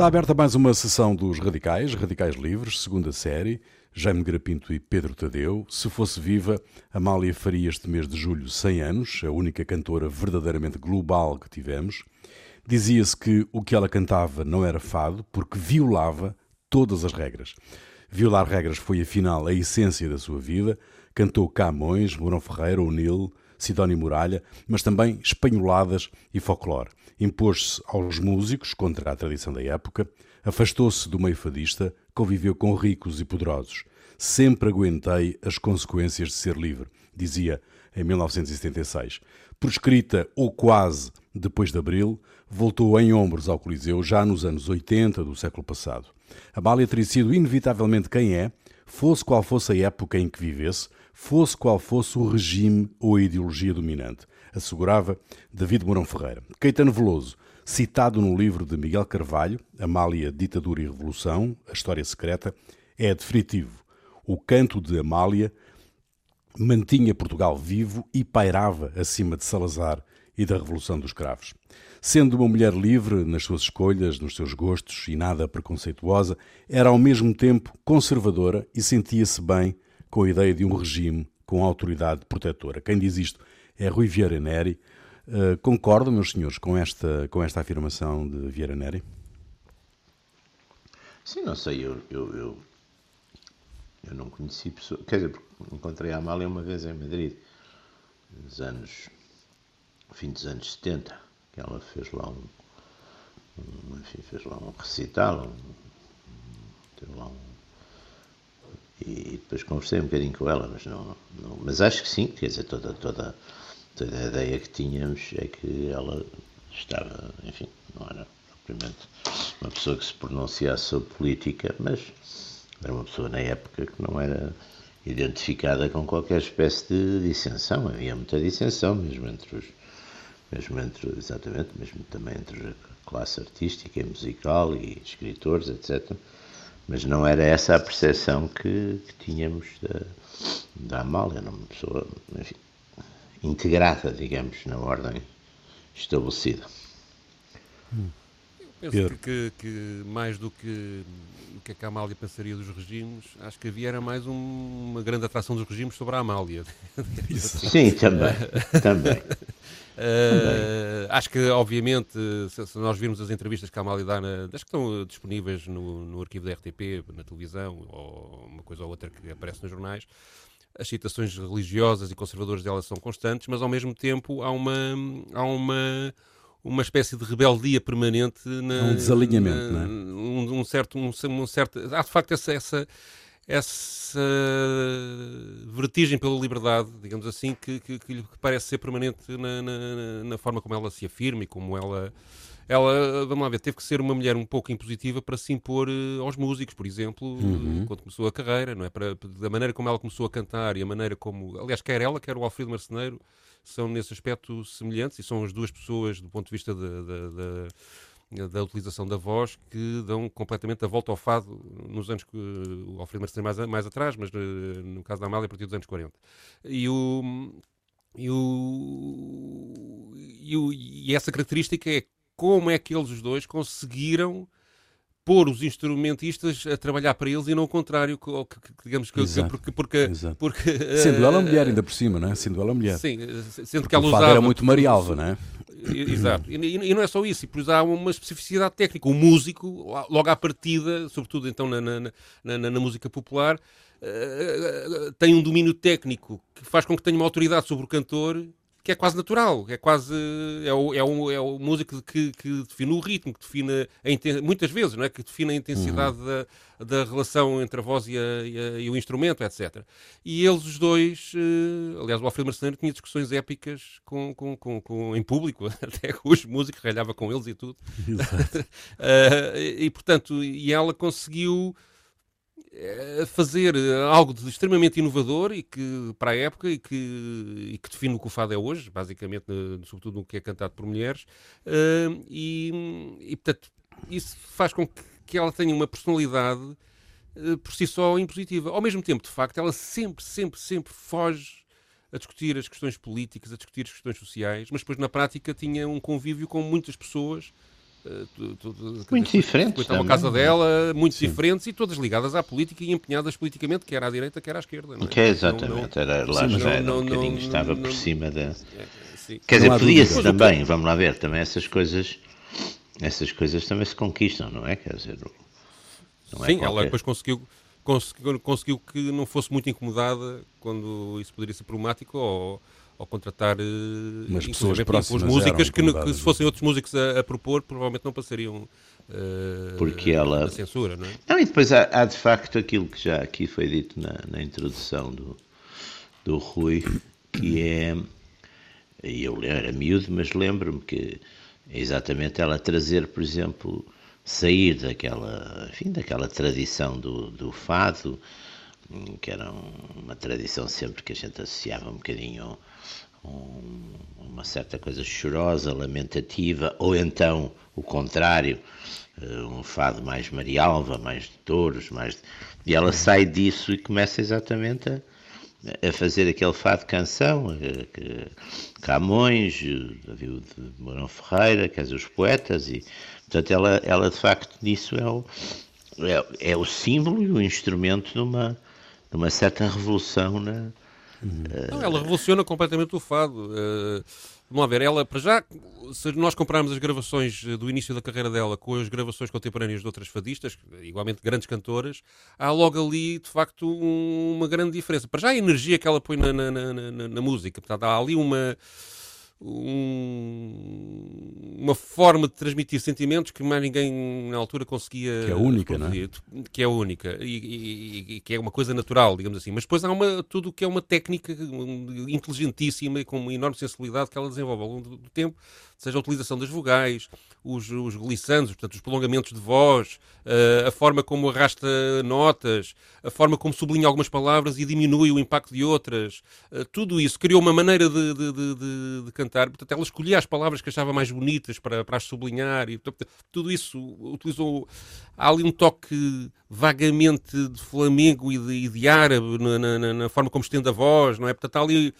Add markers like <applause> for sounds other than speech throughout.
Está aberta mais uma sessão dos Radicais, Radicais Livres, segunda série. Jaime Grapinto e Pedro Tadeu. Se fosse viva, Amália faria este mês de julho 100 anos, a única cantora verdadeiramente global que tivemos. Dizia-se que o que ela cantava não era fado porque violava todas as regras. Violar regras foi, afinal, a essência da sua vida. Cantou Camões, Mourão Ferreira, O'Neill, Sidónio Muralha, mas também espanholadas e folclore. Impôs-se aos músicos contra a tradição da época, afastou-se do meio fadista, conviveu com ricos e poderosos. Sempre aguentei as consequências de ser livre, dizia em 1976. Por escrita ou quase depois de Abril, voltou em ombros ao Coliseu já nos anos 80 do século passado. Amália teria sido inevitavelmente quem é, fosse qual fosse a época em que vivesse, fosse qual fosse o regime ou a ideologia dominante, assegurava David Mourão Ferreira. Caetano Veloso, citado no livro de Miguel Carvalho, Amália, Ditadura e Revolução, A História Secreta, é definitivo. O canto de Amália mantinha Portugal vivo e pairava acima de Salazar e da Revolução dos Cravos. Sendo uma mulher livre nas suas escolhas, nos seus gostos e nada preconceituosa, era ao mesmo tempo conservadora e sentia-se bem com a ideia de um regime com autoridade protetora. Quem diz isto é Rui Vieira Neri. Uh, concordam, meus senhores, com esta, com esta afirmação de Vieira Neri? Sim, não sei, eu, eu, eu, eu não conheci pessoas. Quer dizer, encontrei a Amália uma vez em Madrid, nos anos fim dos anos 70, que ela fez lá um, um enfim, fez lá um recital, um, teve lá um, e depois conversei um bocadinho com ela, mas não, não, mas acho que sim, quer dizer, toda, toda, a ideia que tínhamos é que ela estava, enfim, não era propriamente uma pessoa que se pronunciasse sobre política, mas era uma pessoa na época que não era identificada com qualquer espécie de dissensão. Havia muita dissensão, mesmo entre os, mesmo entre, exatamente, mesmo também entre a classe artística e musical e escritores, etc. Mas não era essa a percepção que, que tínhamos da, da Amália, era uma pessoa, enfim, integrada, digamos, na ordem estabelecida. Hum. Penso que, que, que, mais do que o que, é que a Amália pensaria dos regimes, acho que havia era mais um, uma grande atração dos regimes sobre a Amália. <laughs> Sim, também. também. Uh, <laughs> acho que, obviamente, se, se, nós virmos as entrevistas que a Amália dá, na, das que estão disponíveis no, no arquivo da RTP, na televisão, ou uma coisa ou outra que aparece nos jornais, as citações religiosas e conservadoras dela são constantes, mas ao mesmo tempo há uma, há uma, uma espécie de rebeldia permanente. Na, um desalinhamento, na, não é? Um, um, certo, um, um certo. Há de facto essa, essa essa vertigem pela liberdade, digamos assim, que, que, que parece ser permanente na, na, na, forma como ela se afirma e como ela. Ela, vamos lá ver, teve que ser uma mulher um pouco impositiva para se impor uh, aos músicos, por exemplo, uhum. quando começou a carreira, não é? Para, da maneira como ela começou a cantar e a maneira como. Aliás, quer ela, quer o Alfredo Marceneiro, são nesse aspecto semelhantes e são as duas pessoas, do ponto de vista da da utilização da voz que dão completamente a volta ao fado nos anos que o Alfredo Martins mais, mais atrás, mas eh, no caso da Amália a partir dos anos 40. E o, e, o, e, o, e essa característica é como é que eles os dois conseguiram pôr os instrumentistas a trabalhar para eles e não o contrário, que, que, digamos que Exato. porque, porque, porque sendo ela mulher ainda por cima, não é? Sendo ela mulher. Sim, sendo porque que ela usava era muito Marialva, não é? Exato. E, e, não é só isso, e depois há uma especificidade técnica. O músico, logo à partida, sobretudo então na, na, na, na música popular, uh, tem um domínio técnico que faz com que tenha uma autoridade sobre o cantor que é quase natural, é quase é o, é o, é o músico que, que define o ritmo, que define a, muitas vezes, não é, que define a intensidade uhum. da, da relação entre a voz e, a, e, a, e, o instrumento, etc. E eles os dois, uh, aliás, o Alfredo Marceneiro tinha discussões épicas com, com, com, com, em público, <laughs> até com os músicos, ralhava com eles e tudo. uh, <laughs> e portanto, e ela conseguiu fazer algo de extremamente inovador e que para a época e que, e que define o que o fado é hoje, basicamente, sobretudo no que é cantado por mulheres, uh, e, e portanto isso faz com que, que ela tenha uma personalidade uh, por si só impositiva. Ao mesmo tempo, de facto, ela sempre, sempre, sempre foge a discutir as questões políticas, a discutir as questões sociais, mas depois na prática tinha um convívio com muitas pessoas tu, tu, muito diferentes. Uma casa dela, muito Sim. diferentes e todas ligadas à política e empenhadas politicamente, quer à direita, quer à esquerda. Não é? Que é exatamente, não, não, era, lá Sim, já não, um bocadinho, estava por cima da. É, quer dizer, podia-se também, vamos lá ver, também essas coisas, essas coisas também se conquistam, não é? Quer dizer, não é Sim, qualquer... ela depois conseguiu, conseguiu, conseguiu que não fosse muito incomodada quando isso poderia ser problemático ou ou contratar uh, Mas pessoas próximas músicas que, que, se fossem outros músicos a, a propor provavelmente não passariam uh, porque ela a censura não, é? não e depois há, há, de facto aquilo que já aqui foi dito na, na introdução do, do Rui que é eu era miúdo mas lembro-me que é exatamente ela trazer por exemplo sair daquela enfim daquela tradição do, do fado que era uma tradição sempre que a gente associava um bocadinho um, uma certa coisa chorosa, lamentativa, ou então o contrário, eh, um fado mais marialva, mais de touros, mais de... e ela sai disso e começa exatamente a, a fazer aquele fado canção, eh, que, Camões, David de Mourão Ferreira, quer dizer, os poetas, e portanto ela, ela de facto nisso é o, é, é o símbolo e o instrumento de uma, de uma certa revolução na, não, ela revoluciona completamente o fado. Uh, vamos lá ver, ela, para já, se nós compararmos as gravações do início da carreira dela com as gravações contemporâneas de outras fadistas, igualmente grandes cantoras, há logo ali, de facto, um, uma grande diferença. Para já a energia que ela põe na, na, na, na, na música, portanto, há ali uma um, uma forma de transmitir sentimentos que mais ninguém na altura conseguia que é única, não é? que é única e, e, e, que é uma coisa natural, digamos assim. Mas depois há uma, tudo o que é uma técnica inteligentíssima e com uma enorme sensibilidade que ela desenvolve ao longo do tempo, seja a utilização das vogais, os, os glissandos, portanto, os prolongamentos de voz, uh, a forma como arrasta notas, a forma como sublinha algumas palavras e diminui o impacto de outras, uh, tudo isso criou uma maneira de, de, de, de, cantar. Portanto, ela escolhia as palavras que achava mais bonitas para, para as sublinhar e portanto, tudo isso utilizou. Há ali um toque vagamente de flamengo e de, e árabe na, na, na, forma como estende a voz, não é? Portanto, há ali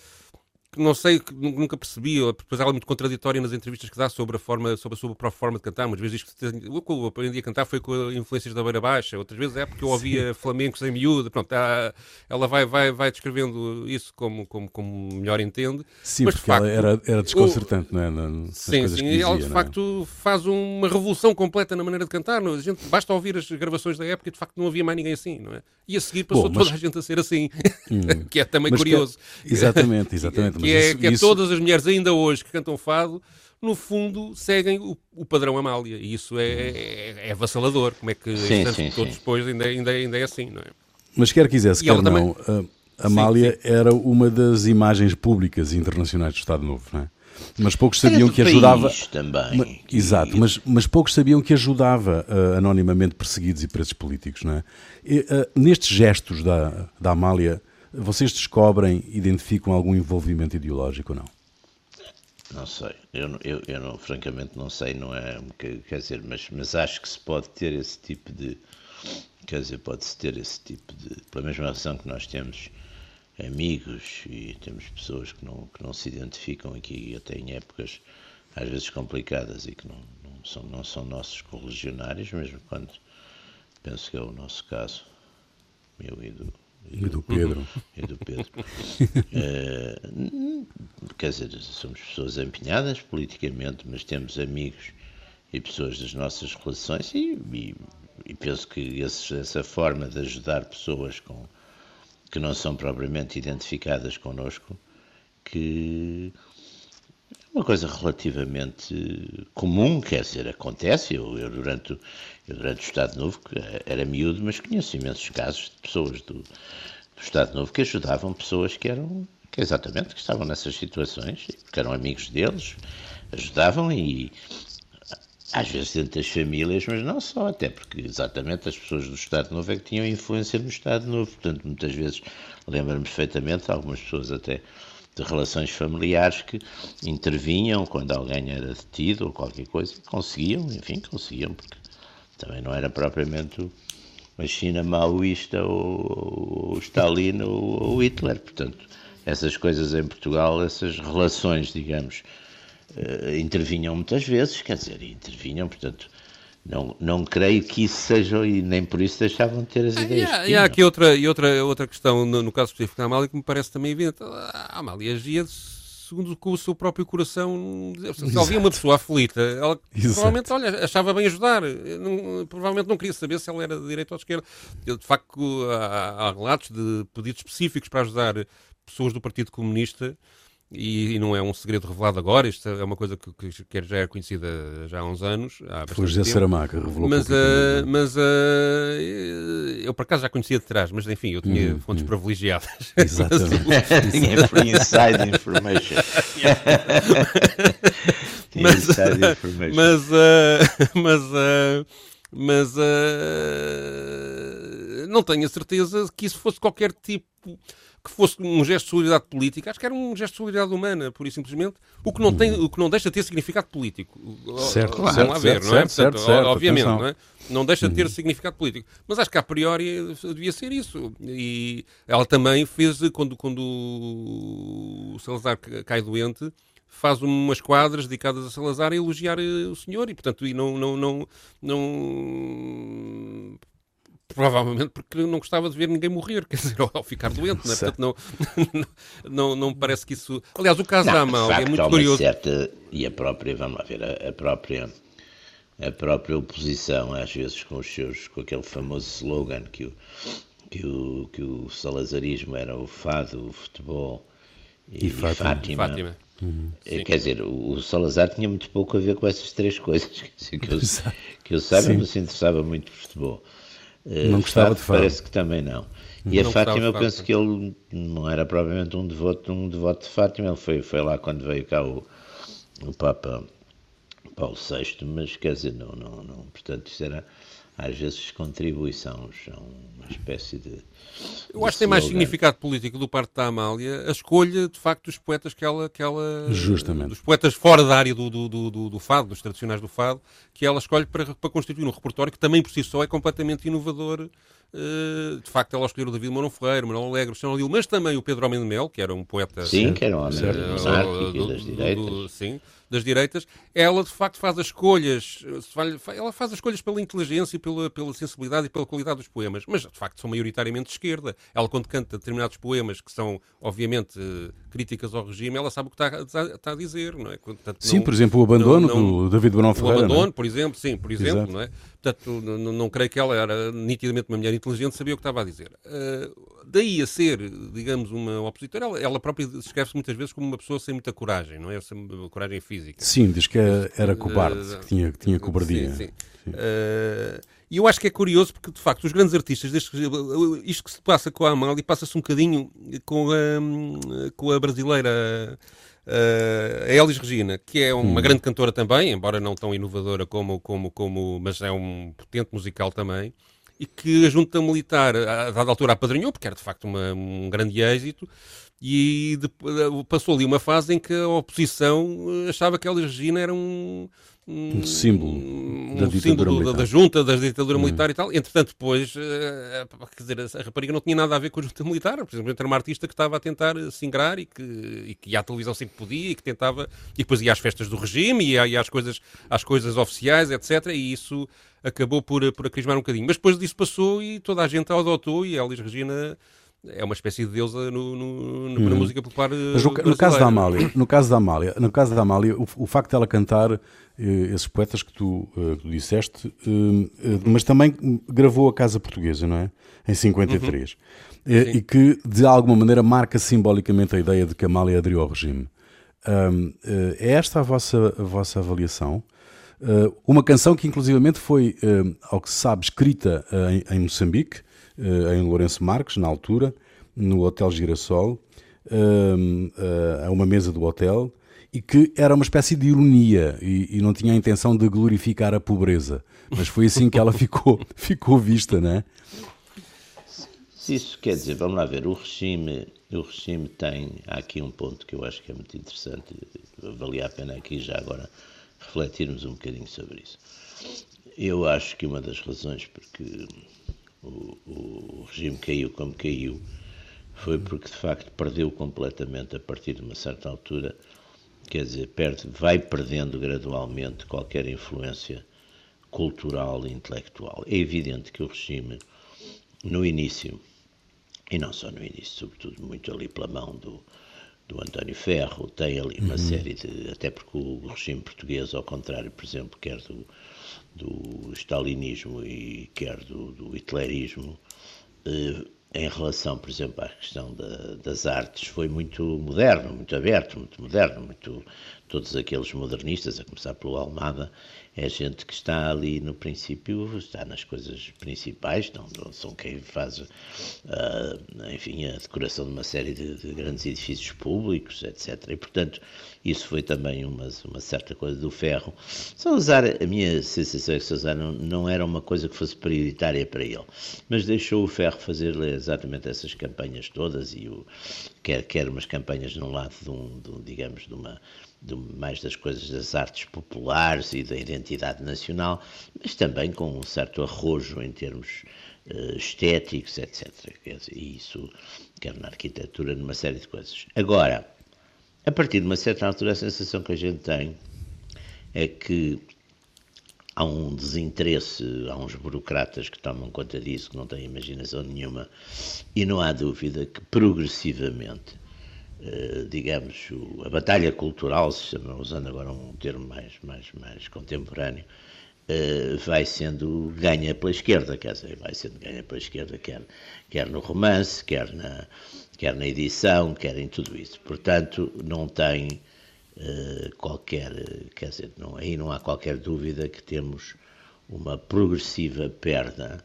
não sei, nunca percebi, depois ela é muito contraditória nas entrevistas que dá sobre a forma, sobre a sua própria forma de cantar. Umas vezes diz que eu aprendi a cantar foi com influências da beira baixa, outras vezes é porque eu ouvia flamencos em miúdo. Pronto, ela vai, vai, vai descrevendo isso como, como, como melhor entende. Sim, Mas, porque de facto, ela era, era desconcertante, o... não é? Nas sim, sim, dizia, ela de é? facto é? faz uma revolução completa na maneira de cantar. Não? É? A gente, basta ouvir as gravações da época e de facto não havia mais ninguém assim, não é? E a seguir passou Bom, mas... toda a gente a ser assim, hum. <laughs> que é também mas curioso. Que... Exatamente, exatamente <laughs> que, é, isso, que é isso... todas as mulheres ainda hoje que cantam fado, no fundo, seguem o, o padrão Amália. E isso é, é, é avassalador. Como é que sim, sim, todos sim. depois ainda, ainda, ainda é assim, não é? Mas quer quisesse, quer não, também... a Amália era uma das imagens públicas internacionais do Estado Novo, não é? Mas poucos sabiam que ajudava. Também. Mas, que... Exato, mas, mas poucos sabiam que ajudava uh, anonimamente perseguidos e presos políticos, não é? E, uh, nestes gestos da, da Amália, vocês descobrem, identificam algum envolvimento ideológico ou não? Não sei, eu, eu, eu não, francamente não sei, não é, quer dizer, mas, mas acho que se pode ter esse tipo de, quer dizer, pode-se ter esse tipo de, pela mesma razão que nós temos amigos e temos pessoas que não, que não se identificam aqui até em épocas às vezes complicadas e que não, não, são, não são nossos correligionários, mesmo quando penso que é o nosso caso, meu e do, e do Pedro. E do Pedro. <laughs> é, quer dizer, somos pessoas empenhadas politicamente, mas temos amigos e pessoas das nossas relações e, e, e penso que esse, essa forma de ajudar pessoas com, que não são propriamente identificadas connosco, que uma coisa relativamente comum, quer dizer, acontece. Eu, eu, durante, eu durante o Estado Novo era miúdo, mas conheço imensos casos de pessoas do, do Estado Novo que ajudavam pessoas que eram, que exatamente, que estavam nessas situações, que eram amigos deles, ajudavam e às vezes dentro das famílias, mas não só, até porque exatamente as pessoas do Estado Novo é que tinham influência no Estado Novo, portanto muitas vezes lembro-me perfeitamente, algumas pessoas até de relações familiares que intervinham quando alguém era detido ou qualquer coisa, conseguiam, enfim, conseguiam, porque também não era propriamente a China maoísta ou, ou Stalin ou, ou Hitler, portanto essas coisas em Portugal, essas relações, digamos, uh, intervinham muitas vezes, quer dizer, intervinham, portanto, não, não creio que isso seja, e nem por isso deixavam de ter as ideias. E há, e há aqui outra, e outra, outra questão, no, no caso específico da Amália, que me parece também evidente. A Amália agia segundo o seu próprio coração. Se havia uma pessoa aflita, ela Exato. provavelmente olha, achava bem ajudar. Não, provavelmente não queria saber se ela era de direita ou de esquerda. De facto, há, há relatos de pedidos específicos para ajudar pessoas do Partido Comunista e, e, não é um segredo revelado agora, isto é uma coisa que, que, que já é conhecida já há uns anos. Há Foi José Saramaca, revelou Mas, uh, mas uh, eu por acaso já conhecia de trás, mas enfim, eu tinha hum, fontes hum. privilegiadas. <laughs> <laughs> Exatamente. tinha inside information. <laughs> mas, inside information. Mas, uh, mas, mas não tenho a certeza que isso fosse qualquer tipo que fosse um gesto de solidariedade política, acho que era um gesto de solidariedade humana, pura e simplesmente, o que não, tem, o que não deixa de ter significado político. Certo, Vamos certo, ver, certo, não é? Certo, Portanto, obviamente, não, é? não deixa de ter uhum. significado político. Mas acho que a priori devia ser isso. E ela também fez, quando, quando o Salazar cai doente, faz umas quadras dedicadas a Salazar a elogiar eh, o senhor e, portanto, e não, não, não, não provavelmente porque não gostava de ver ninguém morrer, quer dizer, <laughs> ou, ficar doente, não é? Portanto, não, <laughs> não, não, parece que isso. Aliás, o caso não, da Amália é muito curioso. Certa, e a própria, vamos lá ver, a, a, própria. A própria oposição, às vezes, com os seus, com aquele famoso slogan que o, que o, que o salazarismo era o fado, o futebol e, e Fátima. Fátima. Fátima. Uhum. Quer dizer, o Salazar tinha muito pouco a ver com essas três coisas. <laughs> Dizer, que, eu, que eu saiba, não se interessava muito por futebol. Eh, não gostava de Fátima. Parece que também não. E não a Fátima, eu penso que ele não era propriamente um devoto, um devoto de Fátima, ele foi, foi lá quando veio cá o, o Papa Paulo VI, mas quer dizer, não, não, não, portanto, isso era às vezes contribuição, são uma espécie de. Eu acho que tem mais significado político do parte da Amália a escolha, de facto, dos poetas que ela. Que ela Justamente. Dos poetas fora da área do, do, do, do, fado, dos tradicionais do fado, que ela escolhe para, para constituir um repertório que também por si só é completamente inovador. Uh, de facto, ela escolheu o David Mourão Ferreira, Manuel Alegre, o Lil, mas também o Pedro Homem de Mel, que era um poeta. Sim, que era um homem uh, das direitas. sim das direitas, ela de facto faz as escolhas, ela faz as escolhas pela inteligência, pela, pela sensibilidade e pela qualidade dos poemas, mas de facto são maioritariamente de esquerda. Ela, quando canta determinados poemas que são, obviamente, críticas ao regime, ela sabe o que está, está, a dizer, não é? Portanto, sim, não, por exemplo, o abandono não, não, do David Barão Ferreira. O abandono, é? por exemplo, sim, por exemplo, Exato. não é? Portanto, não, não, creio que ela era nitidamente uma mulher inteligente, sabia o que estava a dizer. Uh, daí a ser, digamos, uma opositora, ela, ela própria descreve-se muitas vezes como uma pessoa sem muita coragem, não é? Sem coragem física. Sim, diz que era cobarde, uh, que tinha, que tinha cobardia. Sim, sim. sim. Uh, e eu acho que é curioso porque, de facto, os grandes artistas, desde, isto que se passa com a Amália, passa-se um bocadinho com a, com a brasileira Uh, a Elis Regina, que é uma hum. grande cantora também, embora não tão inovadora como, como, como, mas é um potente musical também, e que a junta militar, a dada altura, apadrinhou, porque era de facto uma, um grande êxito, e de, passou ali uma fase em que a oposição achava que a Elis Regina era um, um símbolo um da símbolo da, da, junta, da ditadura hum. militar e tal. Entretanto, depois, uh, quer dizer, a rapariga não tinha nada a ver com a junta <laughs> militar. Por exemplo, era uma artista que estava a tentar se ingrar e que, e que ia à televisão sempre podia e que tentava, e depois ia às festas do regime e ia às, coisas, às coisas oficiais, etc. E isso acabou por, por acrismar um bocadinho. Mas depois disso passou e toda a gente a adotou e a Elis Regina é uma espécie de deusa no, no, no, na hum. música popular Mas no, no, caso da Amália, no caso da Amália, no caso da Amália, o, o facto de ela cantar eh, esses poetas que tu, uh, tu disseste, uh, mas também gravou a Casa Portuguesa, não é? Em 53. Uhum. e que, de alguma maneira, marca simbolicamente a ideia de que Amália aderiu ao regime. é esta a vossa, a vossa avaliação? uma canção que, inclusivamente, foi, ao que se sabe, escrita em, em Moçambique, em Lourenço Marques, na altura, no Hotel Girassol, a uma mesa do hotel, e que era uma espécie de ironia e, e, não tinha a intenção de glorificar a pobreza. Mas foi assim que ela <laughs> ficou, ficou vista, não é? Isso quer dizer, vamos lá ver, o regime, o regime tem, há aqui um ponto que eu acho que é muito interessante, valia a pena aqui já agora refletirmos um bocadinho sobre isso. Eu acho que uma das razões porque o, o regime caiu como caiu foi porque de facto perdeu completamente a partir de uma certa altura quer dizer, perde, vai perdendo gradualmente qualquer influência cultural e intelectual. É evidente que o regime, no início, e não só no início, sobretudo muito ali pela mão do, do António Ferro, tem ali uma uhum. série de. Até porque o regime português, ao contrário, por exemplo, quer do, do stalinismo e quer do, do hitlerismo, eh, em relação, por exemplo, à questão da, das artes, foi muito moderno, muito aberto, muito moderno, muito todos aqueles modernistas, a começar pelo Almada, é gente que está ali no princípio, está nas coisas principais, não, são quem faz, uh, enfim, a decoração de uma série de, de, grandes edifícios públicos, etc. E, portanto, isso foi também uma, uma certa coisa do ferro. Salazar, a minha sensação é que Salazar não, não era uma coisa que fosse prioritária para ele, mas deixou o ferro fazer exatamente essas campanhas todas, e o, quer, quer umas campanhas num lado de um, de um digamos, de uma de mais das coisas das artes populares e da identidade nacional, mas também com um certo arrojo em termos uh, estéticos, etc. E isso, quer na arquitetura, numa série de coisas. Agora, a partir de uma certa altura, a sensação que a gente tem é que há um desinteresse, há uns burocratas que tomam conta disso, que não têm imaginação nenhuma, e não há dúvida que progressivamente digamos, a batalha cultural, usando agora um termo mais, mais, mais contemporâneo, eh, vai sendo ganha pela esquerda, quer dizer, vai sendo ganha pela esquerda, quer, quer no romance, quer na, quer na edição, quer em tudo isso. Portanto, não tem uh, qualquer, quer dizer, não, aí não há qualquer dúvida que temos uma progressiva perda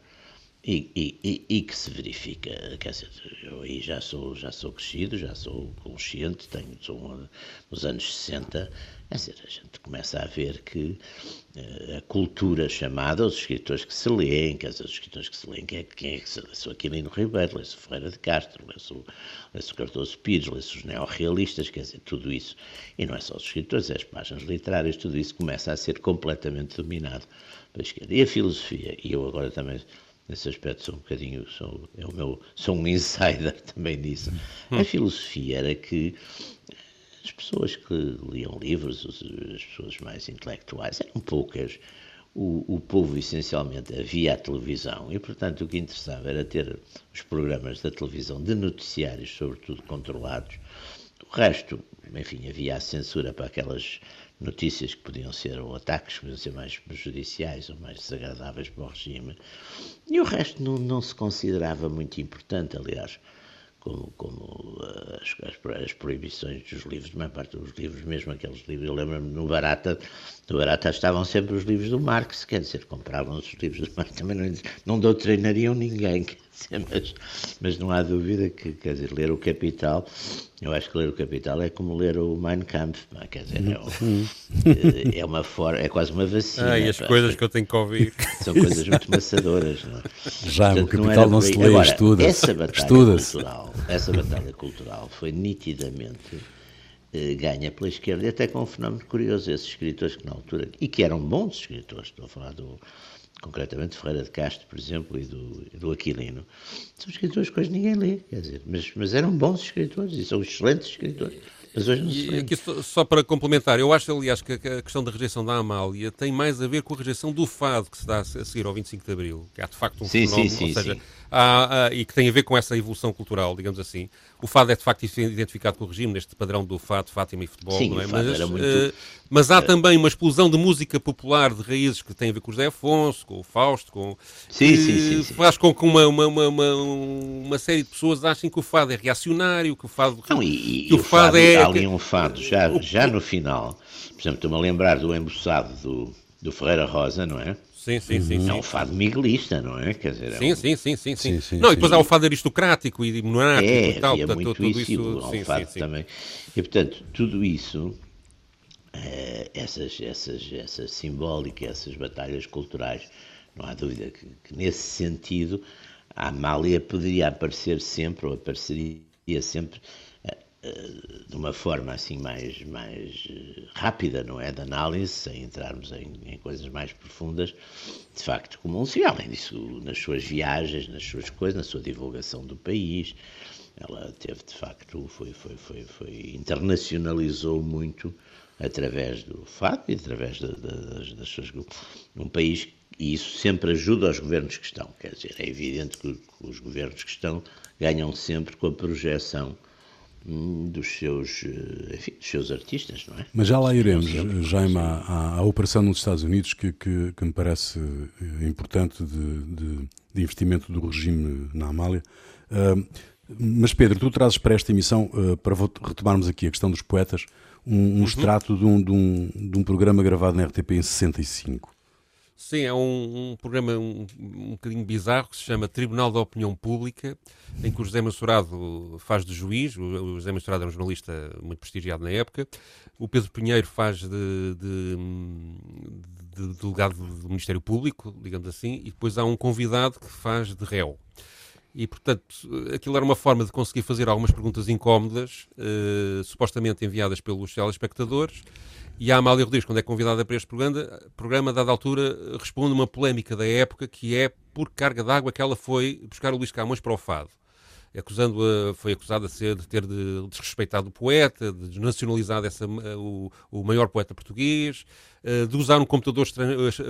e, e, e, que se verifica, quer dizer, eu aí já sou, já sou crescido, já sou consciente, tenho, sou nos anos 60, quer dizer, a gente começa a ver que uh, a cultura chamada, os escritores que se leem, quer dizer, os escritores que se leem, quem é, quem é que se lê? Aquilino Ribeiro, lê-se Ferreira de Castro, lê-se Cardoso Pires, lê-se os neorrealistas, quer dizer, tudo isso, e não é só os escritores, é as páginas literárias, tudo isso começa a ser completamente dominado pela esquerda. E a filosofia, e eu agora também nesse aspecto sou um bocadinho, sou, é o meu, sou um insider <laughs> também nisso. A filosofia era que as pessoas que liam livros, as pessoas mais intelectuais, eram poucas. O, o povo essencialmente havia a televisão e, portanto, o que interessava era ter os programas da televisão de noticiários, sobretudo controlados. O resto, enfim, havia a censura para aquelas notícias que podiam ser, ou ataques que podiam ser mais prejudiciais ou mais desagradáveis para o regime, e o resto não, não se considerava muito importante, aliás, como, como eh, as, as, as, proibições dos livros, de maior parte dos livros, mesmo aqueles livros, eu lembro-me no Barata, no Barata estavam sempre os livros do Marx, quer dizer, compravam os livros do Marx, também não, não doutrinariam ninguém, mas, mas não há dúvida que, quer dizer, ler o Capital, eu acho que ler o Capital é como ler o Mein Kampf, quer dizer, é, um, é uma forma, é quase uma vacina. Ah, e as coisas que eu tenho que ouvir. <laughs> São coisas muito maçadoras, não é? Já, Portanto, o Capital não, não se lê, Agora, estuda essa batalha estuda cultural, essa batalha cultural foi nitidamente eh, ganha pela esquerda e até com um fenómeno curioso, esses escritores que na altura, e que eram bons escritores, estou a falar do concretamente Ferreira de Castro, por exemplo, e do, e do Aquilino, são escritores que hoje ninguém lê, quer dizer, mas, mas eram bons escritores e são excelentes escritores. Mas hoje não se e aqui só, só, para complementar, eu acho, aliás, que a questão da rejeição da Amália tem mais a ver com a rejeição do fado que se dá a seguir ao 25 de Abril, que há de facto um sim, fenómeno, sim, sim, ou seja, há, há, e que tem a ver com essa evolução cultural, digamos assim. O fado é de facto identificado com o regime, neste padrão do fado, Fátima e futebol, sim, não é? Mas, muito... uh, mas há também uma explosão de música popular de raízes que tem a ver com o José Afonso, com o Fausto, com. Sim, sim, sim, Faz com que uma, uma, uma, uma, série de pessoas achem que o fado é reacionário, que o fado. Não, e, que o, fado, fado é. Há ali um fado, já, já no final, por exemplo, estou-me a lembrar do embuçado do, do Ferreira Rosa, não é? Sim, sim, sim. É um fado miguelista, não é? Quer dizer, é sim, um... sim, sim, sim, sim, sim. Não, e depois há o fado aristocrático e monárquico é, e tal. Havia muito tudo isso, isso sim, fado sim, também. E, portanto, tudo isso, eh, essas, essas, essas simbólicas, essas batalhas culturais, não há dúvida que, que nesse sentido a Amália poderia aparecer sempre, ou apareceria sempre de uma forma assim mais, mais eh, rápida, não é? De análise, sem entrarmos em, em coisas mais profundas, de facto, como um além disso, nas suas viagens, nas suas coisas, na sua divulgação do país, ela teve de facto, foi, foi, foi, foi internacionalizou muito através do fado e através de, das, das suas um país e isso sempre ajuda aos governos que estão. Quer dizer, é evidente que os governos que estão ganham sempre com a projeção dos seus, eh, enfim, dos seus artistas, não é? Mas já lá iremos, Jaime, à, à, operação nos Estados Unidos que, que, que me parece eh, importante de, de, de, investimento do regime na Amália. Uh, mas Pedro, tu trazes para esta emissão, uh, para retomarmos aqui a questão dos poetas, um, um uhum. extrato de um, de, um, de um programa gravado na RTP em 65. Sim, é um, um programa um, um bocadinho bizarro que se chama Tribunal da Opinião Pública, em que o José Mensurado faz de juiz. O, José Mensurado é um jornalista muito prestigiado na época. O Pedro Pinheiro faz de, de, de, de delegado do Ministério Público, digamos assim, e depois há um convidado que faz de réu. E, portanto, aquilo era uma forma de conseguir fazer algumas perguntas incómodas, uh, supostamente enviadas pelos telespectadores, e a Amália Rodrigues, quando é convidada para este programa, programa, dada altura, responde uma polémica da época que é por carga d'água que ela foi buscar o Luís Camões para o Fado. Acusando foi acusada de, ser, de ter de, desrespeitado o poeta, de desnacionalizado essa, o, o maior poeta português, eh, de usar um computador,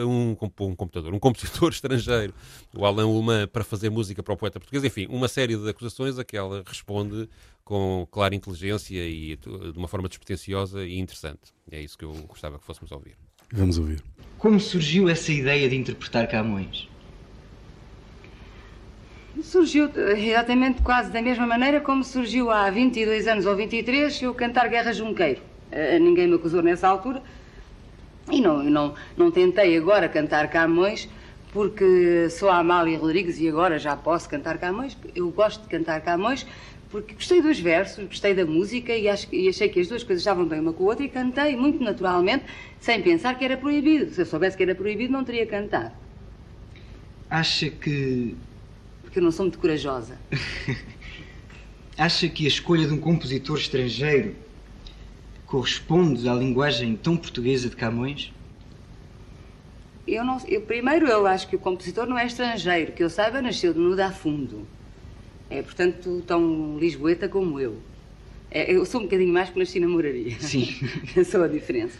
um, um, computador, um compositor <laughs> estrangeiro, o Alain Ullmann, para fazer música para o poeta português. Enfim, uma série de acusações a que ela responde com clara inteligência e de uma forma despretensiosa e interessante. É isso que eu gostava que fôssemos ouvir. Vamos ouvir. Como surgiu essa ideia de interpretar Camões? Surgiu exatamente quase da mesma maneira como surgiu há 22 anos ou 23 eu cantar Guerra Junqueiro. Uh, ninguém me acusou nessa altura e não, não, não tentei agora cantar Camões porque sou a Amália Rodrigues e agora já posso cantar Camões. Eu gosto de cantar Camões porque gostei dos versos, gostei da música e, acho, e achei que as duas coisas estavam bem uma com a outra e cantei muito naturalmente, sem pensar que era proibido. Se eu soubesse que era proibido, não teria cantado. Acha que. Porque eu não sou muito corajosa. <laughs> Acha que a escolha de um compositor estrangeiro corresponde à linguagem tão portuguesa de Camões? Eu não, eu, primeiro, eu acho que o compositor não é estrangeiro, que eu saiba, nasceu de nuda a fundo. É, portanto, tão lisboeta como eu. É, eu sou um bocadinho mais porque nasci na moraria. Sim. <laughs> sou a diferença.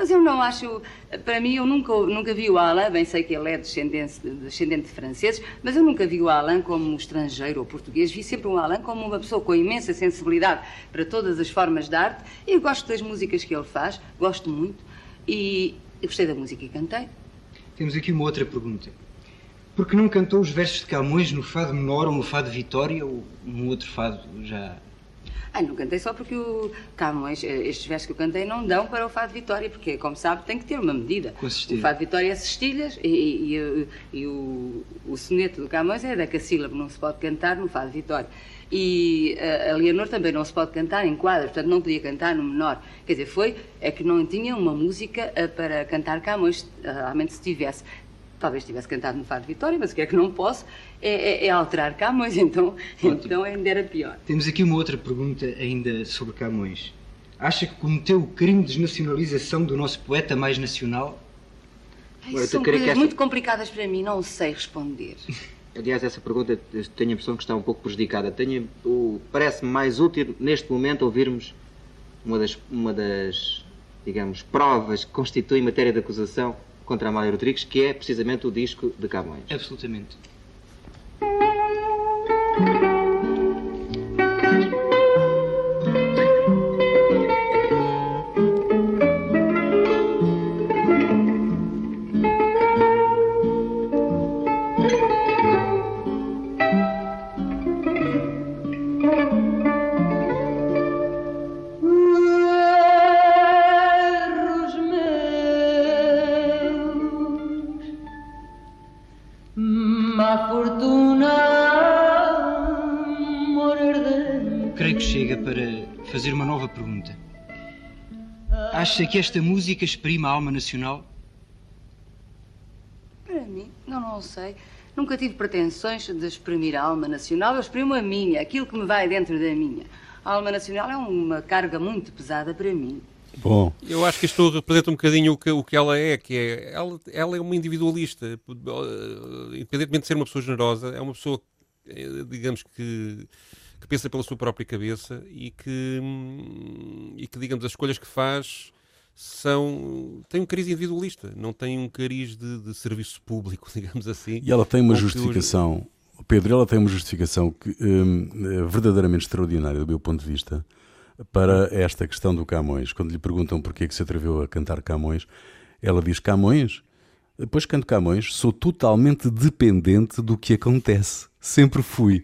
Mas eu não acho, para mim, eu nunca, nunca vi o Alain, bem sei que ele é descendente, descendente de franceses, mas eu nunca vi o Alain como estrangeiro ou português, vi sempre o Alain como uma pessoa com imensa sensibilidade para todas as formas de arte e eu gosto das músicas que ele faz, gosto muito e gostei da música e cantei. Temos aqui uma outra pergunta. Porque não cantou os versos de Camões no fado menor ou no fado Vitória ou num outro fado já Ai, não cantei só porque o Camões, eh, estes versos que eu cantei não dão para o Fado Vitória, porque, como sabe, tem que ter uma medida. O Fado Vitória é cestilhas e, e, e, e o, o soneto do Camões é decassílabo, não se pode cantar no Fado Vitória. E a, eh, a Leonor também não se pode cantar em quadros, portanto não podia cantar no menor. Quer dizer, foi é que não tinha uma música eh, para cantar Camões, realmente se tivesse. Talvez tivesse cantado no Fado Vitória, mas o que é que não posso é, é, é alterar Camões, <laughs> então, então ainda era pior. Temos aqui uma outra pergunta ainda sobre Camões. Acha que cometeu o crime de desnacionalização do nosso poeta mais nacional? Ai, são coisas esta... muito complicadas para mim, não sei responder. <laughs> Aliás, essa pergunta tenho a impressão que está um pouco prejudicada. Parece-me mais útil, neste momento, ouvirmos uma das, uma das, digamos, provas que constitui matéria de acusação contra a Amália Rodrigues, que é precisamente o disco de Camões. Absolutamente. Acha que esta música exprime a alma nacional? Para mim, não, não sei. Nunca tive pretensões de exprimir a alma nacional. Eu exprimo a minha, aquilo que me vai dentro da minha. A alma nacional é uma carga muito pesada para mim. Bom. Eu acho que isto representa um bocadinho o que, o que ela é, que é ela, ela é uma individualista, independentemente de ser uma pessoa generosa, é uma pessoa, eh, digamos que que pensa pela sua própria cabeça e que, hum, e que digamos, as escolhas que faz são tem um cariz individualista, não tem um cariz de, de serviço público, <laughs> digamos assim. E ela tem uma justificação, Pedro, ela tem uma justificação que, hum, é verdadeiramente extraordinária do meu ponto de vista para esta questão do Camões. Quando lhe perguntam porquê que se atreveu a cantar Camões, ela diz Camões depois canto Camões, sou totalmente dependente do que acontece. Sempre fui.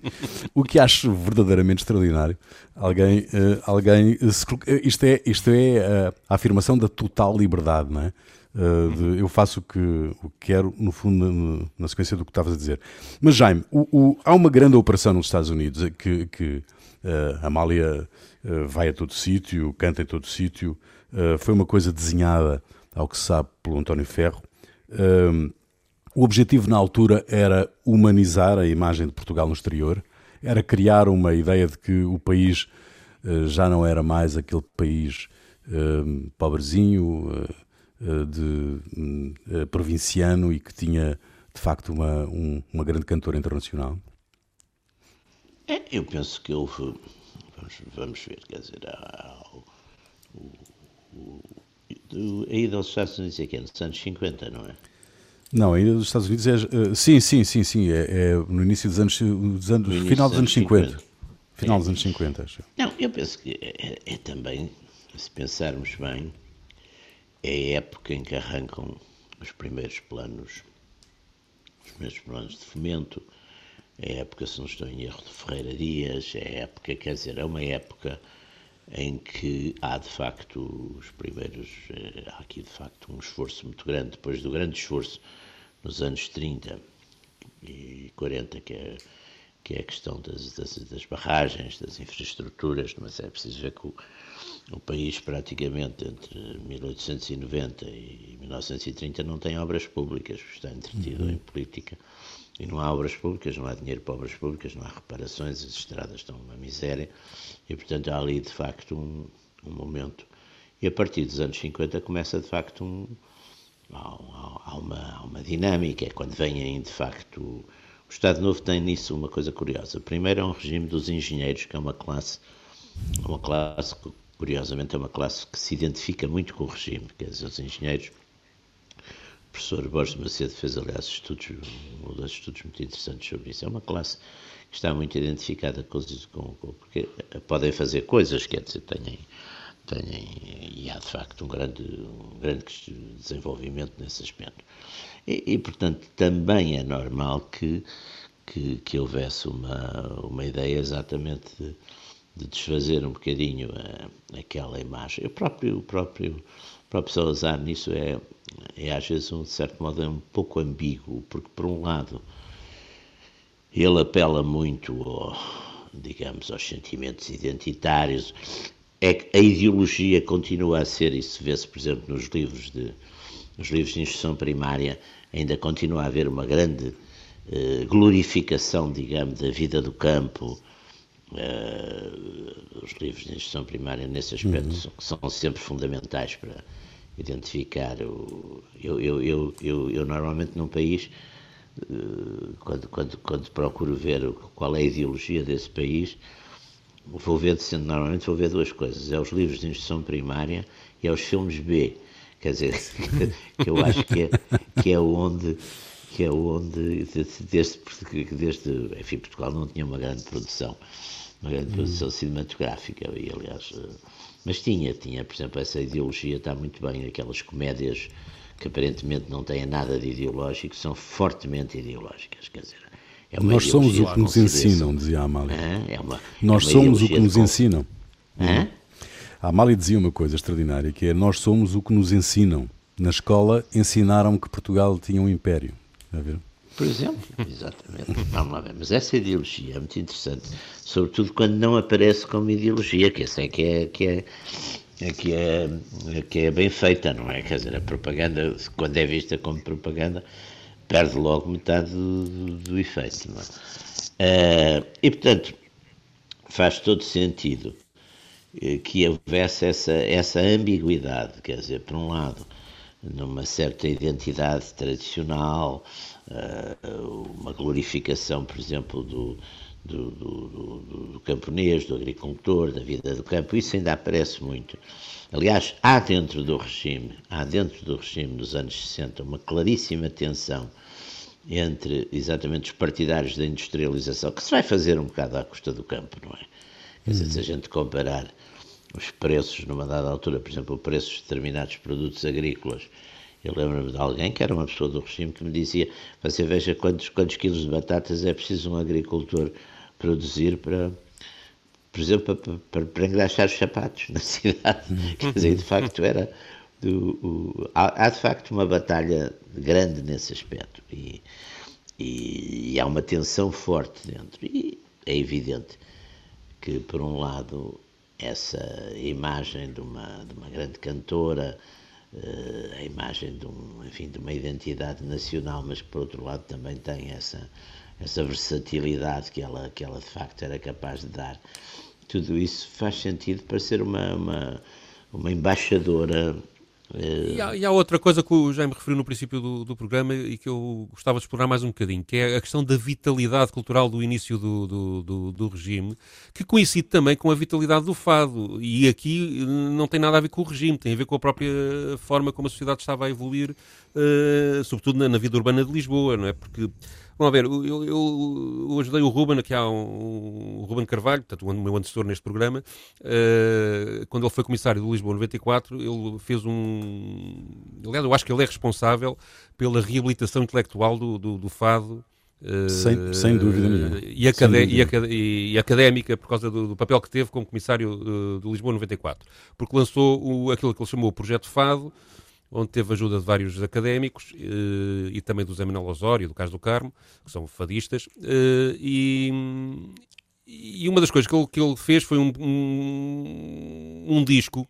O que acho verdadeiramente extraordinário. Alguém, uh, alguém se, isto é, isto é uh, a afirmação da total liberdade, não é? Uh, de, eu faço o que, o que quero, no fundo, na, na sequência do que estavas a dizer. Mas, Jaime, o, o, há uma grande operação nos Estados Unidos que, que a Amália vai a todo sítio, canta em todo sítio. foi uma coisa desenhada, ao que se sabe, pelo António Ferro o objetivo na altura era humanizar a imagem de Portugal no exterior, era criar uma ideia de que o país uh, já não era mais aquele país uh, pobrezinho, uh, de, provinciano e que tinha de facto uma, um, uma grande cantora internacional. É, eu penso que houve. Vamos, vamos ver, quer dizer, há, o, o, a ida aos Estados Unidos é que é nos anos 50, não é? Não, a ida dos Estados Unidos é. Uh, sim, sim, sim, sim. É, é, no início dos anos. Dos anos no final dos anos 50. 50. Final é. dos anos 50, acho. Não, eu penso que é, é, também, se pensarmos bem, é a época em que arrancam os primeiros planos, os primeiros planos de fomento, é a época, se não estou em erro, de Ferreira Dias, é a época, quer dizer, é uma época em que há de facto os primeiros, eh, há aqui de facto um esforço muito grande, depois do grande esforço nos anos 30 e 40, que é, que é a questão das, das, das barragens, das infraestruturas, mas é preciso ver que o, o país praticamente entre 1890 e 1930 não tem obras públicas, está entretido uhum. em política e não há obras públicas, não há dinheiro para obras públicas, não há reparações, as estradas estão uma miséria, e portanto há ali de facto um, um momento. E a partir dos anos 50 começa de facto um, há, há, uma, há uma dinâmica, é quando vem de facto. O Estado Novo tem nisso uma coisa curiosa. Primeiro é um regime dos engenheiros, que é uma classe, uma classe curiosamente é uma classe que se identifica muito com o regime, quer dizer, os engenheiros professor Borges Macedo fez, aliás, estudos, um dos estudos muito interessantes sobre isso. É uma classe que está muito identificada com, com, com porque podem fazer coisas, quer dizer, têm, têm e há de facto um grande, um grande desenvolvimento nesse aspecto. E, e portanto, também é normal que, que, que, houvesse uma, uma ideia exatamente de, de desfazer um bocadinho a, aquela imagem. O próprio, o próprio, próprio Salazar nisso é, é às vezes, um, de certo modo, é um pouco ambíguo, porque, por um lado, ele apela muito, ao, digamos, aos sentimentos identitários. É que a ideologia continua a ser, isso vê-se, por exemplo, nos livros de, nos livros de instrução primária, ainda continua a haver uma grande eh, glorificação, digamos, da vida do campo. Eh, os livros de instrução primária, nesse aspecto, uhum. são, são sempre fundamentais para identificar. O, eu, eu, eu, eu, eu normalmente num país, eh, quando, quando, quando procuro ver qual é a ideologia desse país, vou ver, normalmente vou ver duas coisas, é os livros de instrução primária e é os filmes B, quer dizer, <laughs> que eu acho que é, que é onde que é onde desde, desde enfim, Portugal não tinha uma grande produção uma grande produção cinematográfica e aliás mas tinha, tinha, por exemplo, essa ideologia está muito bem, aquelas comédias que aparentemente não têm nada de ideológico, são fortemente ideológicas, quer dizer, é Nós somos o que nos ensinam, dizia a Amália. É uma, Nós é somos o que nos ensinam. A Amália dizia uma coisa extraordinária, que é nós somos o que nos ensinam. Na escola ensinaram que Portugal tinha um império. A ver? Por exemplo, <laughs> exatamente. Vamos lá ver. Mas essa ideologia é muito interessante, sobretudo quando não aparece como ideologia, que essa é que é, que é, é que é, é, que é bem feita, não é? Quer dizer, a propaganda, quando é vista como propaganda, perde logo metade do, do, do efeito, não é? Uh, e, portanto, faz todo sentido eh, que houvesse essa, essa ambiguidade, quer dizer, por um lado, numa certa identidade tradicional, uma glorificação, por exemplo, do, do, do, do, camponês, do agricultor, da vida do campo, isso ainda aparece muito. Aliás, há dentro do regime, há dentro do regime dos anos 60 uma claríssima tensão entre exatamente os partidários da industrialização, que se vai fazer um bocado à custa do campo, não é? Quer dizer, se a gente comparar os preços numa dada altura, por exemplo, o preço de determinados produtos agrícolas, eu lembro-me de alguém que era uma pessoa do regime que me dizia: você veja quantos, quantos quilos de batatas é preciso um agricultor produzir para, por exemplo, para, para, para engraxar os sapatos na <laughs> cidade. Quer dizer, de facto, era. Do, o, há, há, de facto uma batalha grande nesse aspecto e, e, e há uma tensão forte dentro. E é evidente que, por um lado, essa imagem de uma, de uma grande cantora, a imagem de, um, enfim, de uma identidade nacional, mas que, por outro lado, também tem essa, essa versatilidade que ela, que ela de facto era capaz de dar. Tudo isso faz sentido para ser uma, uma, uma embaixadora e há, e há, outra coisa que o Jaime referiu no princípio do, do, programa e que eu gostava de explorar mais um bocadinho, que é a questão da vitalidade cultural do início do, do, do, do regime, que coincide também com a vitalidade do fado. E aqui não tem nada a ver com o regime, tem a ver com a própria forma como a sociedade estava a evoluir, uh, sobretudo na, na vida urbana de Lisboa, não é? Porque Vamos ver, eu, eu, eu, ajudei o Ruben, aqui há um, o Ruben Carvalho, portanto, o meu antecessor neste programa, uh, quando ele foi comissário do Lisboa 94, ele fez um. Aliás, eu acho que ele é responsável pela reabilitação intelectual do, do, do Fado. Uh, sem, sem dúvida nenhuma. E, acadé. E, e, académica por causa do, do, papel que teve como comissário uh, do Lisboa 94. Porque lançou o, aquilo que ele chamou o Projeto Fado, onde teve ajuda de vários académicos eh, e também do Zé Manuel Osório, do Caso do Carmo, que são fadistas, eh, e, e uma das coisas que ele, que ele fez foi um, um, um, disco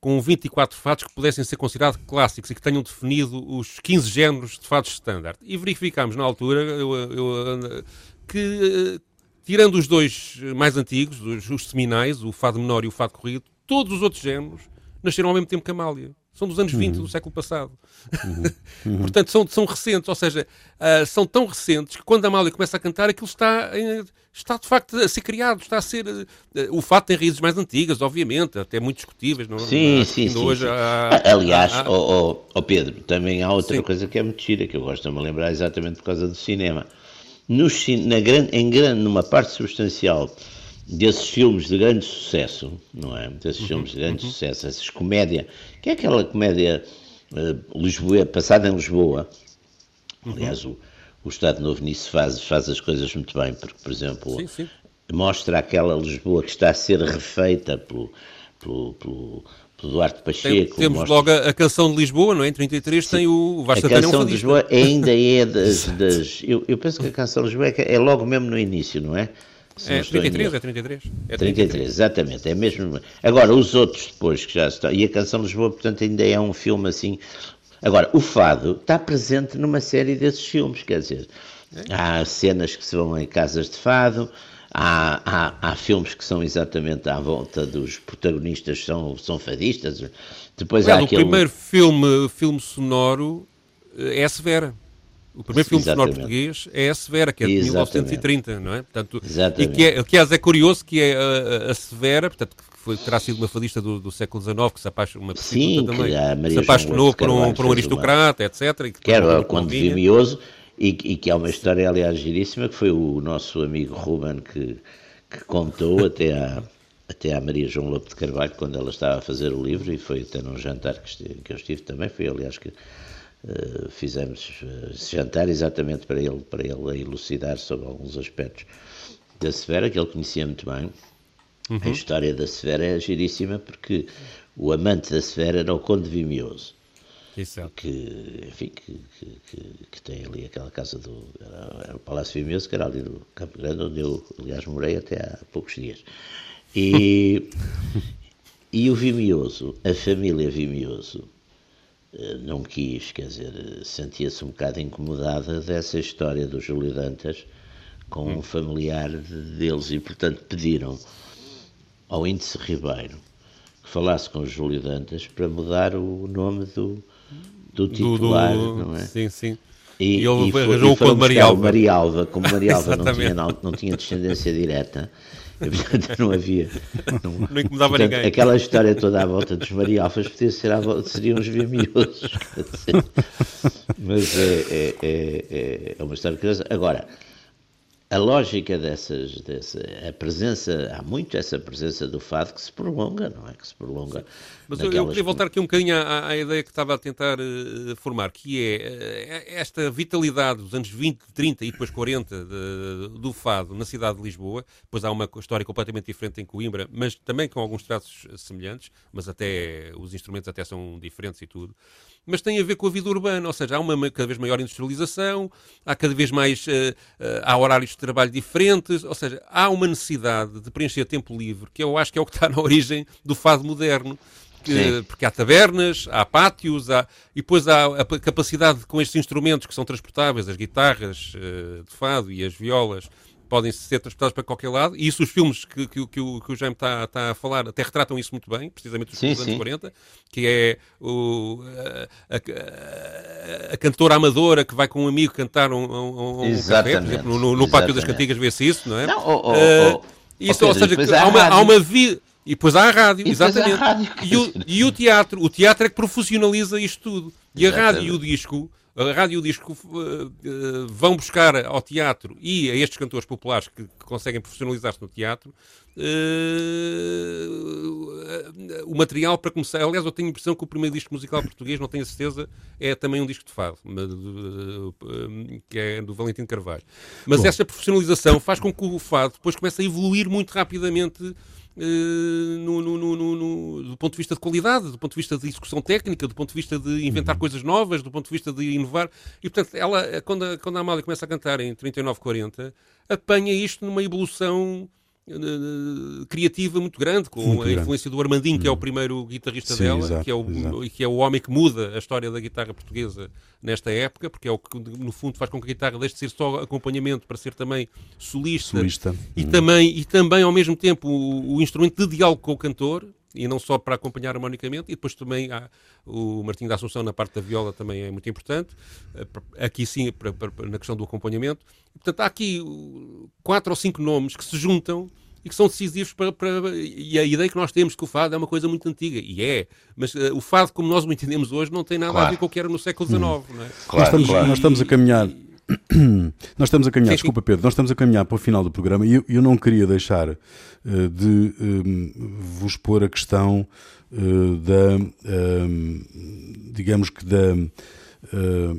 com 24 fados que pudessem ser considerados clássicos e que tenham definido os 15 géneros de fados standard. E verificámos na altura eu, eu, que, tirando os dois mais antigos, os, os seminais, o fado menor e o fado corrido, todos os outros géneros nasceram ao mesmo tempo que a Amália são dos anos 20 uhum. do século passado. Uhum. <laughs> Uhum. Portanto, são, são recentes, ou seja, uh, são tão recentes que quando a Amália começa a cantar, aquilo está, está de facto a ser criado, está a ser. Uh, o fato tem raízes mais antigas, obviamente, até muito discutíveis. Não, sim, não, sim, sim, hoje sim. Há, Aliás, há, há... Oh, oh, oh, Pedro, também há outra sim. coisa que é muito gira, que eu gosto de me lembrar exatamente por causa do cinema. No, na grande, em grande, numa parte substancial desses filmes de grande sucesso, não é? Desses uhum, filmes de grande uhum. sucesso, essas comédia, que é aquela comédia uh, Lisboa, passada em Lisboa. Uhum. Aliás, o, o Estado Novo nisso faz, faz as coisas muito bem, porque, por exemplo, sim, sim. mostra aquela Lisboa que está a ser refeita pelo, pelo, pelo, Duarte Pacheco. Tem, temos mostra... logo a, a, canção de Lisboa, não é? Em 33 sim. tem o, o Vasta A canção de Lisboa ainda é <laughs> das. das eu, eu, penso que a canção de Lisboa é, é logo mesmo no início, não é? É 33, é 33, é 33. exatamente, é mesmo. Agora, os outros depois que já estão. E a Canção de Lisboa, portanto, ainda é um filme assim. Agora, o fado está presente numa série desses filmes, quer dizer, é. há cenas que se vão em casas de fado, há, há, há filmes que são exatamente à volta dos protagonistas são, são fadistas. Depois é, há aquele... O primeiro filme, filme sonoro eh, é a Severa. O primeiro filme sonoro português é a Severa, que é de Exatamente. 1930, não é? Portanto, Exatamente. E que, é, que é curioso que é a, a Severa, portanto, que foi, terá sido uma fadista do, do século XIX, que se apaixonou, uma Sim, também, se apaixonou por um, por um aristocrata, uma... etc. E que, que era o Conde Vimioso, e, e, que é uma história, aliás, giríssima, que foi o nosso amigo Ruben que, que contou até à, até à Maria João Lobo de Carvalho, quando ela estava a fazer o livro, e foi até num jantar que, estive, que eu estive também, foi aliás que fizemos uh, esse jantar exatamente para ele, para ele elucidar sobre alguns aspectos da Severa, que ele conhecia muito bem. Uhum. A história da Severa é giríssima porque o amante da Severa era o Conde Vimioso. Exato. Que, enfim, que, que, que, tem ali aquela casa do. Era, era, o Palácio Vimioso, que era ali no Campo Grande, onde eu, aliás, morei até há poucos dias. E, <laughs> e o Vimioso, a família Vimioso, eh, não quis, quer dizer, sentia-se um bocado incomodada dessa história do Júlio Dantas com um familiar deles e, portanto, pediram ao Índice Ribeiro que falasse com o Júlio Dantas para mudar o nome do, do titular, do, do, não é? Sim, sim. E, e ele e foi- arranjou e buscar Marialva. Marialva, como Marialva não tinha, não, não tinha descendência direta, não havia. Não, Não incomodava portanto, ninguém. Aquela história toda à volta dos Marialvas podia ser à volta, seriam os dizer. Mas é, é, é, é- é uma história curiosa. Agora, a lógica dessas, dessa, a presença, há muito essa presença do fado que se prolonga, não é? Que se prolonga. Mas eu, eu naquelas- queria voltar aqui um bocadinho à, à ideia que estava a tentar eh, formar, que é eh, esta vitalidade dos anos 20, 30 e depois 40 de- do fado na cidade de Lisboa. Depois há uma história completamente diferente em Coimbra, mas também com alguns traços semelhantes, mas até os instrumentos até são diferentes e tudo. Mas tem a ver com a vida urbana, ou seja, há uma ma- cada vez maior industrialização, há cada vez mais eh, há horários de trabalho diferentes, ou seja, há uma necessidade de preencher tempo livre, que eu acho que é o que está na origem do fado moderno que- porque há tabernas, há pátios, há, e depois há a capacidade com estes instrumentos que são transportáveis, as guitarras eh, de fado e as violas, podem ser transportadas para qualquer lado, e isso os filmes que, que, o- que o, que o Jaime está, está a falar até retratam isso muito bem, precisamente os Sim, filmes dos anos sim. 40, que é o, a, a- a cantora amadora que vai com um amigo cantar um, um, um café, por Exatamente, exemplo, no, no- Pátio das exatamente. Cantigas vê-se isso, não é? Não, oh, oh, oh, isso, ou seja, há uma, há uma vida. E depois há a rádio, E exatamente. rádio, E, o, e o teatro, o teatro é que profissionaliza isto tudo. E a rádio e o Exatamente. disco, a rádio e o disco eh, eh, vão buscar ao teatro e a estes cantores populares que, que conseguem profissionalizar-se no teatro eh, o material para começar. Aliás, eu tenho a impressão que o primeiro disco musical português, não tenho a certeza, é também um disco de fado, que é do Valentim Carvalho. Mas Bom. essa profissionalização faz com que o fado depois comece a evoluir muito rapidamente no, no- no- no- do ponto de vista de qualidade, do ponto de vista de execução técnica, do ponto de vista de inventar coisas novas, do ponto de vista de inovar. E, portanto, ela, eh, quando, a- quando a Amália começa a cantar em 39, 40, apanha isto numa evolução eh, criativa muito grande, com Muito a grande. influência do Armandinho, que é o primeiro guitarrista Sim, dela, exato, que, é o, e que é o homem que muda a história da guitarra portuguesa nesta época, porque é o que, no fundo, faz com que a guitarra deixe de ser só acompanhamento para ser também solista, Solista. e, Uhum. também, e também, ao mesmo tempo, o, o instrumento de diálogo com o cantor, e não só para acompanhar harmonicamente, e depois também há o Martinho da Assunção na parte da viola também é muito importante, eh, aqui sim, para- para- para- na questão do acompanhamento. Portanto, há aqui uh, quatro ou cinco nomes que se juntam e que são decisivos para, para- E a ideia que nós temos que o fado é uma coisa muito antiga, e é, mas eh, o fado, como nós o entendemos hoje, não tem nada a Claro. ver com o que era no século XIX. Não é? nós, Claro, estamos, claro. nós estamos a caminhar. <clears throat> Nós estamos a caminhar, desculpa Pedro, nós estamos a caminhar para o final do programa e eu, eu não queria deixar eh, de eh, vos pôr a questão eh, da, eh, digamos que da, eh,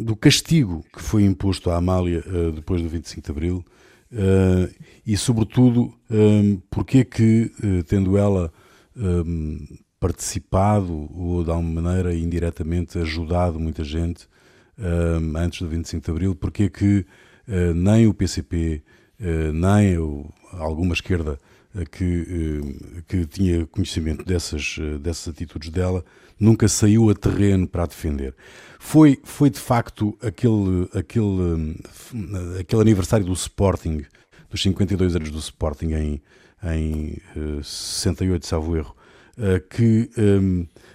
do castigo que foi imposto à Amália depois do 25 de Abril e, sobretudo, eh, porque é que, tendo ela participado ou, de alguma maneira, indiretamente, ajudado muita gente antes do 25 de Abril, porque é que eh, nem o PCP, eh, nem o- alguma esquerda eh, que, que tinha conhecimento dessas, dessas atitudes dela, nunca saiu a terreno para a defender. Foi, foi de facto aquele, aquele, aquele aniversário do Sporting, dos 52 anos do Sporting em, em eh, 68, salvo erro, que,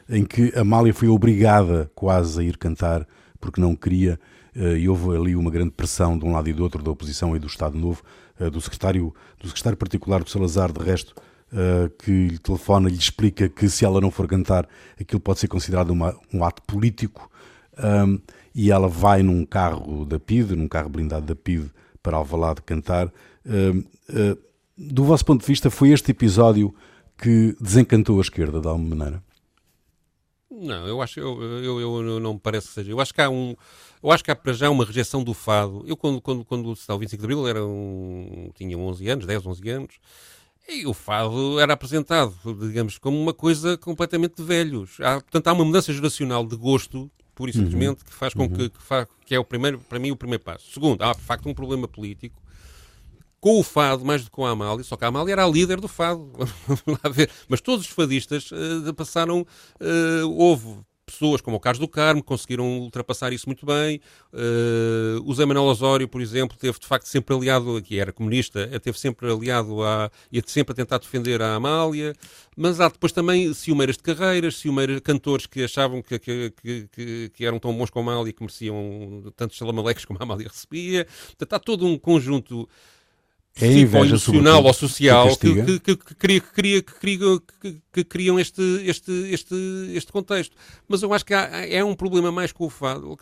em que Amália foi obrigada quase a ir cantar porque não queria, eh, e houve ali uma grande pressão de um lado e do outro, da oposição e do Estado Novo, eh, do secretário, do secretário particular do Salazar, de resto, eh, que lhe telefona e lhe explica que se ela não for cantar, aquilo pode ser considerado uma- um ato político, e ela vai num carro da PID, num carro blindado da PID, para Alvalade cantar. Do vosso ponto de vista, foi este episódio que desencantou a esquerda, de alguma maneira? Não, eu acho, eu, eu, eu- não me parece que seja. Eu acho que há um, eu acho que há para já uma rejeição do fado. Eu quando quando quando estava o 25 de Abril era um, tinha 11 anos, 10, 11 anos. E o fado era apresentado, digamos, como uma coisa completamente de velhos. Há, portanto, há uma mudança geracional de gosto, pura e simplesmente, que faz com que, que, fa- que é o primeiro, para mim, o primeiro passo. Segundo, há de facto um problema político com o fado mais do que com a Amália, só que a Amália era a líder do fado. <laughs> Mas todos os fadistas eh, passaram. eh, houve pessoas como o Carlos do Carmo conseguiram ultrapassar isso muito bem. Uh, o Zé Manuel Osório, por exemplo, teve de facto sempre aliado, que era comunista, teve sempre aliado a, e sempre a tentar defender a Amália. Mas há depois também ciumeiras de carreiras, ciumeiras, cantores que achavam que, que, que, que eram tão bons como a Amália que mereciam tantos salamalecos como a Amália recebia. Portanto, há todo um conjunto é inveja emocional ou social que, que, que, que, cria, que, cria, que, cria, que, que criam este, este, este, este contexto. Mas eu acho que há, é um problema mais com o fado.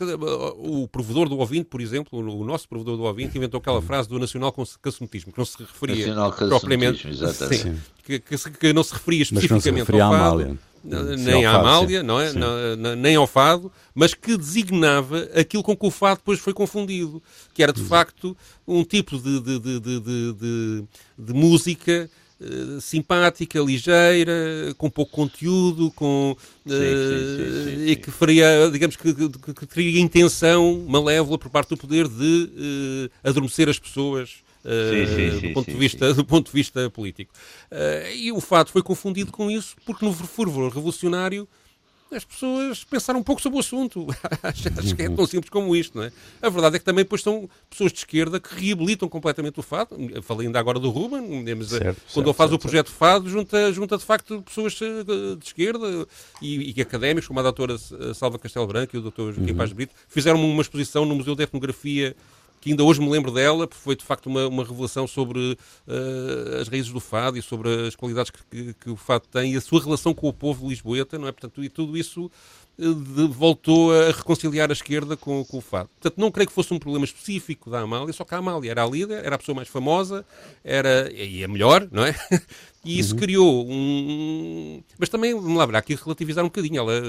O provedor do ouvinte, por exemplo, o nosso provedor do ouvinte, inventou aquela frase do nacional cassonetismo, que não se referia propriamente. Sim, que, que, não se referia especificamente se referia ao fado nem à Amália, não é? Não, nem ao fado, mas que designava aquilo com que o fado depois foi confundido, que era de facto um tipo de, de, de, de, música uh, simpática, ligeira, com pouco conteúdo, com uh, sim, sim, sim, e que faria, digamos que, que, que, teria intenção malévola por parte do poder de uh, adormecer as pessoas sim, sim, sim, do, ponto de vista, do ponto de vista político. Uh, e o fato foi confundido com isso porque no fervor revolucionário as pessoas pensaram um pouco sobre o assunto. <laughs> Acho que é tão simples como isto, não é? A verdade é que também depois são pessoas de esquerda que reabilitam completamente o fado. falei ainda agora do Ruben, mas eh, certo, quando certo, ele faz certo, o projeto Fado, junta, junta de facto pessoas eh, de esquerda e, e académicos, como a doutora Salva Castelo Branco e o doutor Joaquim uhum. Paz Brito, fizeram uma exposição no Museu de Etnografia que ainda hoje me lembro dela, porque foi de facto uma, uma revelação sobre uh, as raízes do fado e sobre as qualidades que, que, que, o fado tem e a sua relação com o povo lisboeta, não é? Portanto, e tudo isso de, voltou a reconciliar a esquerda com, com, o fado. Portanto, não creio que fosse um problema específico da Amália, só que a Amália era a líder, era a pessoa mais famosa, era, e a melhor, não é? <laughs> E isso uhum. criou um. Mas também, vamos lá ver, há aqui relativizar um bocadinho. Ela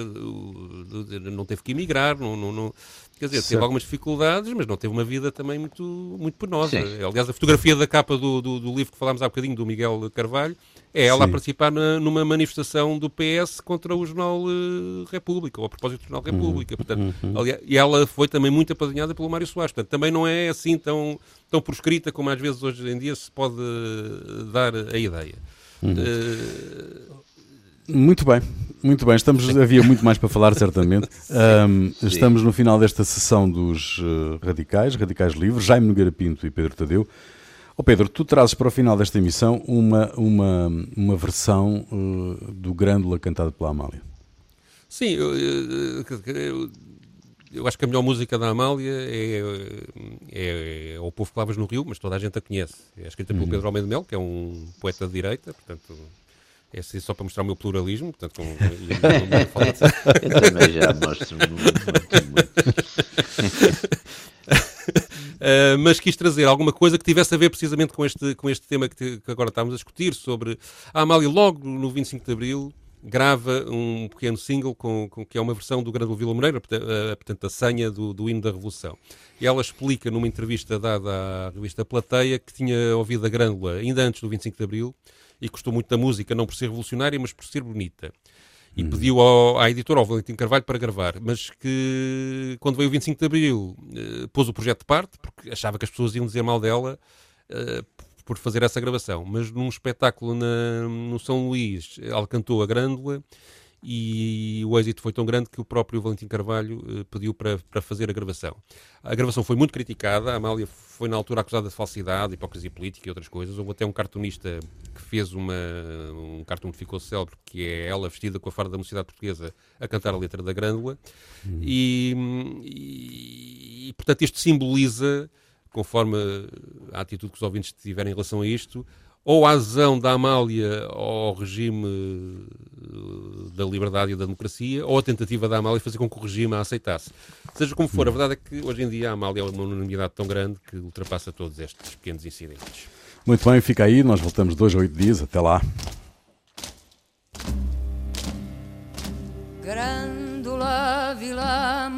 não teve que emigrar, não, não, não Quer dizer, certo. teve algumas dificuldades, mas não teve uma vida também muito, muito penosa. Sim. Aliás, a fotografia da capa do, do, do, livro que falámos há bocadinho, do Miguel Carvalho, é ela Sim. a participar na, numa manifestação do PS contra o Jornal uh, República, ou a propósito do Jornal República. Uhum. Portanto, uhum. aliás, e ela foi também muito apadrinhada pelo Mário Soares. Portanto, também não é assim tão, tão proscrita como às vezes hoje em dia se pode dar a ideia. Uhum. Uh, muito bem, muito bem. Estamos, havia muito mais para falar, certamente. <laughs> Um, estamos no final desta sessão dos uh, Radicais, Radicais Livres, Jaime Nogueira Pinto e Pedro Tadeu. Oh Pedro, tu trazes para o final desta emissão uma, uma, uma versão uh, do Grândola cantado pela Amália. Sim, eu, eu, eu, acho que a melhor música da Amália é, é, é O Povo que Lavas no Rio, mas toda a gente a conhece. É escrita pelo uhum. Pedro Almeida Melo, que é um poeta de direita, portanto é assim só para mostrar o meu pluralismo, portanto, com, eu também já mostro muito, muito. Uh, mas quis trazer alguma coisa que tivesse a ver precisamente com este, com este tema que, te, que agora estamos a discutir, sobre a Amália, logo no 25 de Abril, grava um pequeno single com, com, que é uma versão do Grande Vila Moreira, eh, portanto, a senha do, do hino da Revolução. E ela explica numa entrevista dada à revista Plateia que tinha ouvido a Grândola ainda antes do 25 de Abril e gostou muito da música, não por ser revolucionária, mas por ser bonita. E pediu ao, à editora, ao Valentim Carvalho, para gravar, mas que quando veio o 25 de Abril uh, pôs o projeto de parte, porque achava que as pessoas iam dizer mal dela uh, por fazer essa gravação. Mas num espetáculo na, no São Luís, ela cantou a Grândola e o êxito foi tão grande que o próprio Valentim Carvalho uh, pediu para, para fazer a gravação. A gravação foi muito criticada, a Amália foi na altura acusada de falsidade, hipocrisia política e outras coisas. Houve até um cartunista que fez uma, um cartoon que ficou célebre, que é ela vestida com a farda da mocidade portuguesa a cantar a letra da Grândola. Hum. E, e, e, portanto, isto simboliza, conforme a atitude que os ouvintes tiverem em relação a isto, ou a adesão da Amália ao regime eh, da liberdade e da democracia, ou a tentativa da Amália de fazer com que o regime a aceitasse. Seja como for, a verdade é que hoje em dia a Amália é uma unanimidade tão grande que ultrapassa todos estes pequenos incidentes. Muito bem, fica aí, nós voltamos dois a oito dias, até lá. Grândola Vila